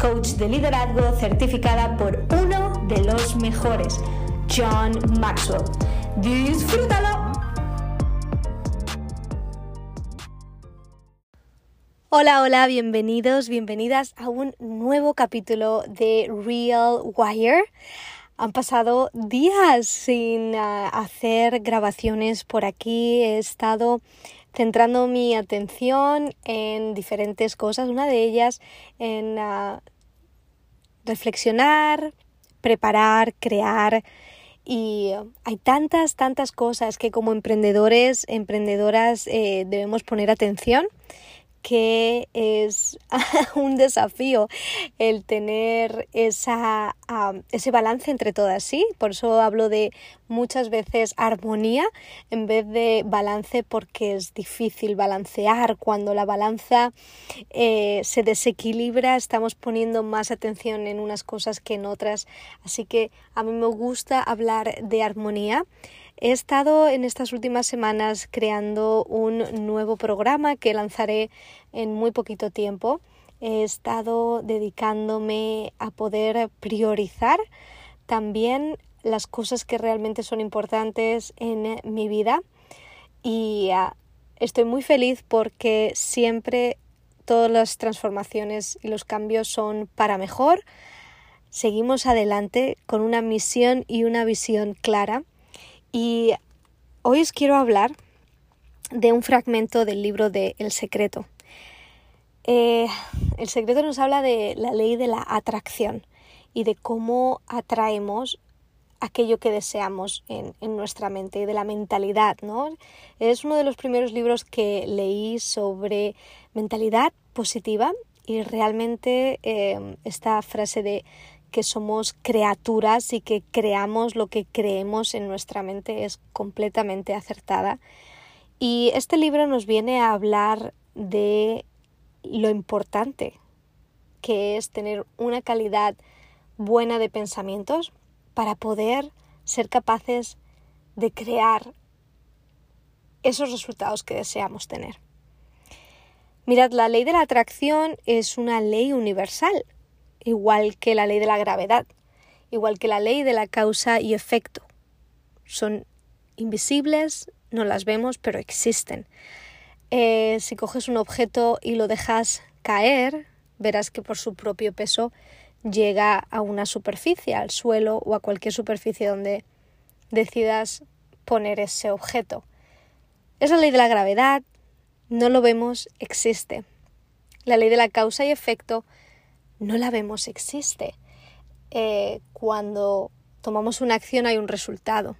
coach de liderazgo certificada por uno de los mejores, John Maxwell. ¡Disfrútalo! Hola, hola, bienvenidos, bienvenidas a un nuevo capítulo de Real Wire. Han pasado días sin uh, hacer grabaciones por aquí. He estado centrando mi atención en diferentes cosas, una de ellas en uh, reflexionar, preparar, crear. Y hay tantas, tantas cosas que como emprendedores, emprendedoras eh, debemos poner atención que es un desafío el tener esa, ese balance entre todas, ¿sí? Por eso hablo de muchas veces armonía en vez de balance porque es difícil balancear. Cuando la balanza eh, se desequilibra estamos poniendo más atención en unas cosas que en otras. Así que a mí me gusta hablar de armonía. He estado en estas últimas semanas creando un nuevo programa que lanzaré en muy poquito tiempo. He estado dedicándome a poder priorizar también las cosas que realmente son importantes en mi vida y ah, estoy muy feliz porque siempre todas las transformaciones y los cambios son para mejor. Seguimos adelante con una misión y una visión clara y hoy os quiero hablar de un fragmento del libro de El Secreto. Eh, el Secreto nos habla de la ley de la atracción y de cómo atraemos aquello que deseamos en, nuestra mente, de la mentalidad, ¿no? Es uno de los primeros libros que leí sobre mentalidad positiva y realmente eh, esta frase de que somos criaturas y que creamos lo que creemos en nuestra mente es completamente acertada. Y este libro nos viene a hablar de lo importante que es tener una calidad buena de pensamientos para poder ser capaces de crear esos resultados que deseamos tener. Mirad, la ley de la atracción es una ley universal igual que la ley de la gravedad, igual que la ley de la causa y efecto. Son invisibles, no las vemos, pero existen. Eh, si coges un objeto y lo dejas caer, verás que por su propio peso llega a una superficie, al suelo o a cualquier superficie donde decidas poner ese objeto. Es la ley de la gravedad, no lo vemos, existe. La ley de la causa y efecto no la vemos, existe. Eh, cuando tomamos una acción hay un resultado.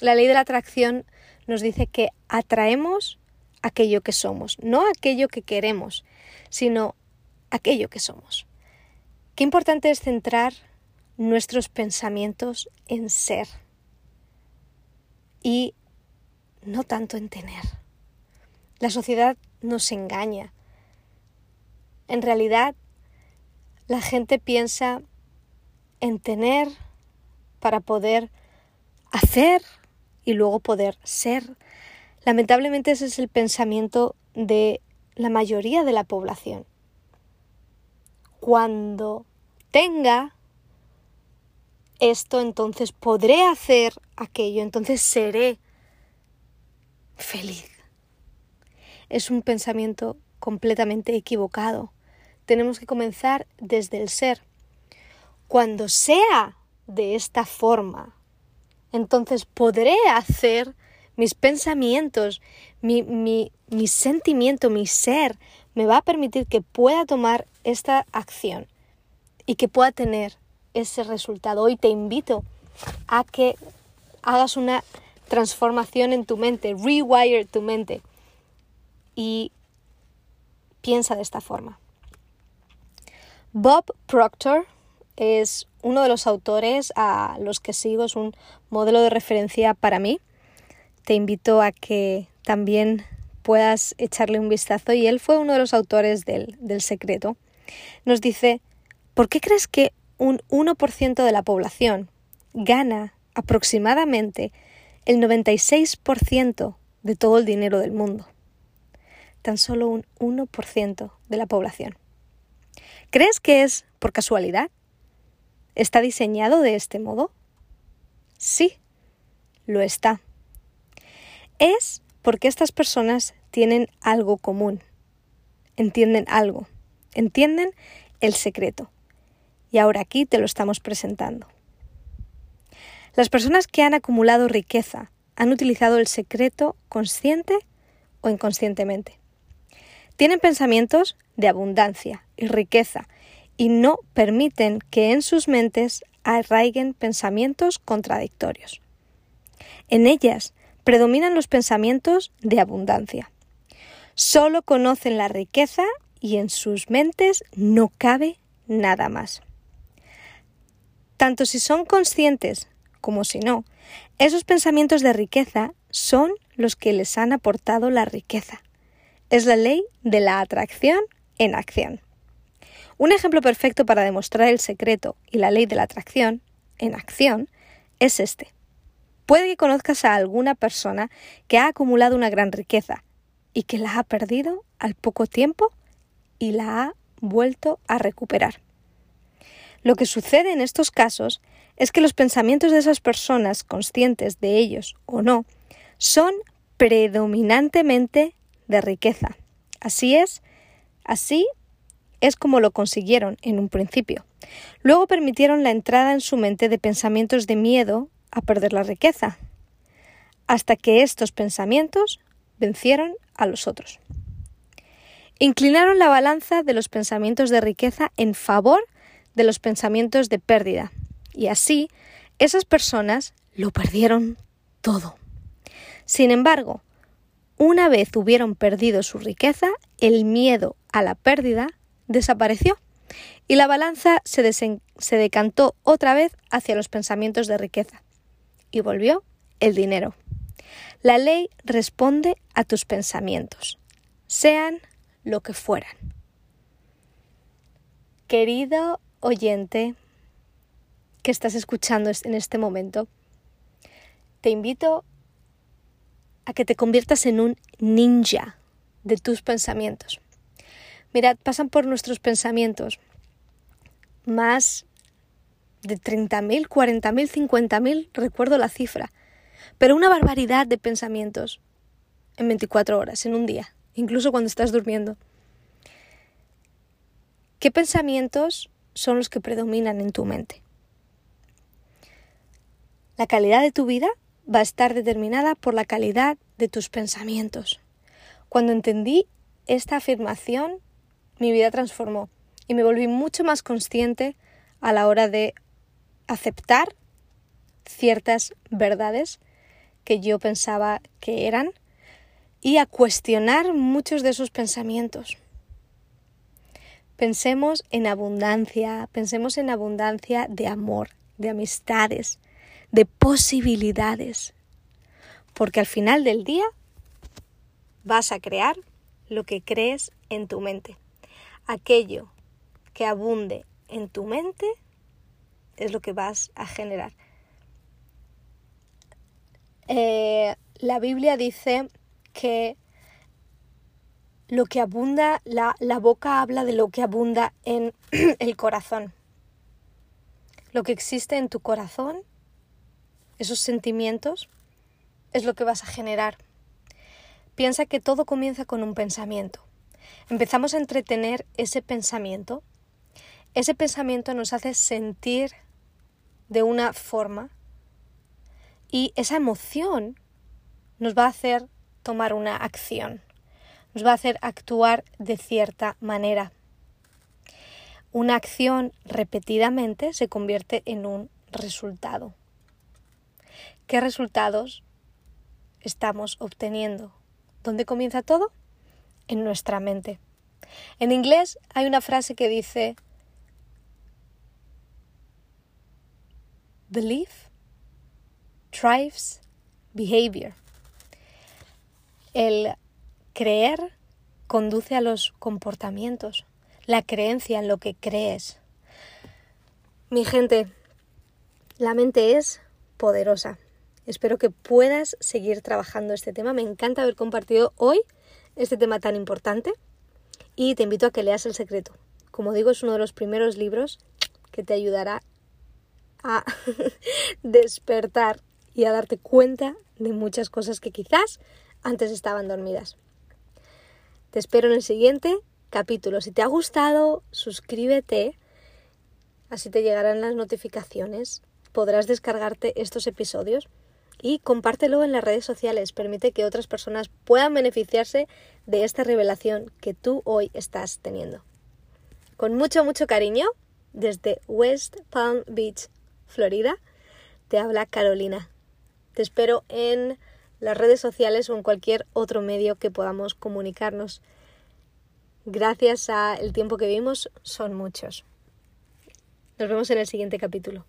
La ley de la atracción nos dice que atraemos aquello que somos, no aquello que queremos, sino aquello que somos. Qué importante es centrar nuestros pensamientos en ser y no tanto en tener. La sociedad nos engaña. En realidad, la gente piensa en tener para poder hacer y luego poder ser. Lamentablemente ese es el pensamiento de la mayoría de la población. Cuando tenga esto, entonces podré hacer aquello, entonces seré feliz. Es un pensamiento completamente equivocado tenemos que comenzar desde el ser. Cuando sea de esta forma, entonces podré hacer mis pensamientos, mi, mi, mi sentimiento, mi ser, me va a permitir que pueda tomar esta acción y que pueda tener ese resultado. Hoy te invito a que hagas una transformación en tu mente, rewire tu mente y piensa de esta forma. Bob Proctor es uno de los autores a los que sigo, es un modelo de referencia para mí. Te invito a que también puedas echarle un vistazo y él fue uno de los autores del, del secreto. Nos dice, ¿por qué crees que un 1% de la población gana aproximadamente el 96% de todo el dinero del mundo? Tan solo un 1% de la población. ¿Crees que es por casualidad? ¿Está diseñado de este modo? Sí, lo está. Es porque estas personas tienen algo común, entienden algo, entienden el secreto. Y ahora aquí te lo estamos presentando. Las personas que han acumulado riqueza han utilizado el secreto consciente o inconscientemente. Tienen pensamientos de abundancia riqueza y no permiten que en sus mentes arraiguen pensamientos contradictorios. En ellas predominan los pensamientos de abundancia. Solo conocen la riqueza y en sus mentes no cabe nada más. Tanto si son conscientes como si no, esos pensamientos de riqueza son los que les han aportado la riqueza. Es la ley de la atracción en acción. Un ejemplo perfecto para demostrar el secreto y la ley de la atracción en acción es este. Puede que conozcas a alguna persona que ha acumulado una gran riqueza y que la ha perdido al poco tiempo y la ha vuelto a recuperar. Lo que sucede en estos casos es que los pensamientos de esas personas, conscientes de ellos o no, son predominantemente de riqueza. Así es, así es como lo consiguieron en un principio. Luego permitieron la entrada en su mente de pensamientos de miedo a perder la riqueza, hasta que estos pensamientos vencieron a los otros. Inclinaron la balanza de los pensamientos de riqueza en favor de los pensamientos de pérdida, y así esas personas lo perdieron todo. Sin embargo, una vez hubieron perdido su riqueza, el miedo a la pérdida desapareció y la balanza se, decantó otra vez hacia los pensamientos de riqueza y volvió el dinero. La ley responde a tus pensamientos, sean lo que fueran. Querido oyente que estás escuchando en este momento, te invito a que te conviertas en un ninja de tus pensamientos. Mirad, pasan por nuestros pensamientos más de 30.000, 40.000, 50.000, recuerdo la cifra, pero una barbaridad de pensamientos en 24 horas, en un día, incluso cuando estás durmiendo. ¿Qué pensamientos son los que predominan en tu mente? La calidad de tu vida va a estar determinada por la calidad de tus pensamientos. Cuando entendí esta afirmación, mi vida transformó y me volví mucho más consciente a la hora de aceptar ciertas verdades que yo pensaba que eran y a cuestionar muchos de esos pensamientos. Pensemos en abundancia, pensemos en abundancia de amor, de amistades, de posibilidades, porque al final del día vas a crear lo que crees en tu mente aquello que abunde en tu mente es lo que vas a generar. Eh, la Biblia dice que lo que abunda, la, la boca habla de lo que abunda en el corazón. Lo que existe en tu corazón, esos sentimientos, es lo que vas a generar. Piensa que todo comienza con un pensamiento empezamos a entretener ese pensamiento ese pensamiento nos hace sentir de una forma y esa emoción nos va a hacer tomar una acción, nos va a hacer actuar de cierta manera. Una acción repetidamente se convierte en un resultado. ¿Qué resultados estamos obteniendo? ¿Dónde comienza todo? En nuestra mente. En inglés hay una frase que dice Belief drives behavior. El creer conduce a los comportamientos, la creencia en lo que crees. Mi gente, la mente es poderosa. Espero que puedas seguir trabajando este tema. Me encanta haber compartido hoy este tema tan importante y te invito a que leas El Secreto. Como digo, es uno de los primeros libros que te ayudará a despertar y a darte cuenta de muchas cosas que quizás antes estaban dormidas. Te espero en el siguiente capítulo. Si te ha gustado, suscríbete, así te llegarán las notificaciones. Podrás descargarte estos episodios y compártelo en las redes sociales. Permite que otras personas puedan beneficiarse de esta revelación que tú hoy estás teniendo. Con mucho, mucho cariño, desde West Palm Beach, Florida, te habla Carolina. Te espero en las redes sociales o en cualquier otro medio que podamos comunicarnos. Gracias a el tiempo que vimos son muchos. Nos vemos en el siguiente capítulo.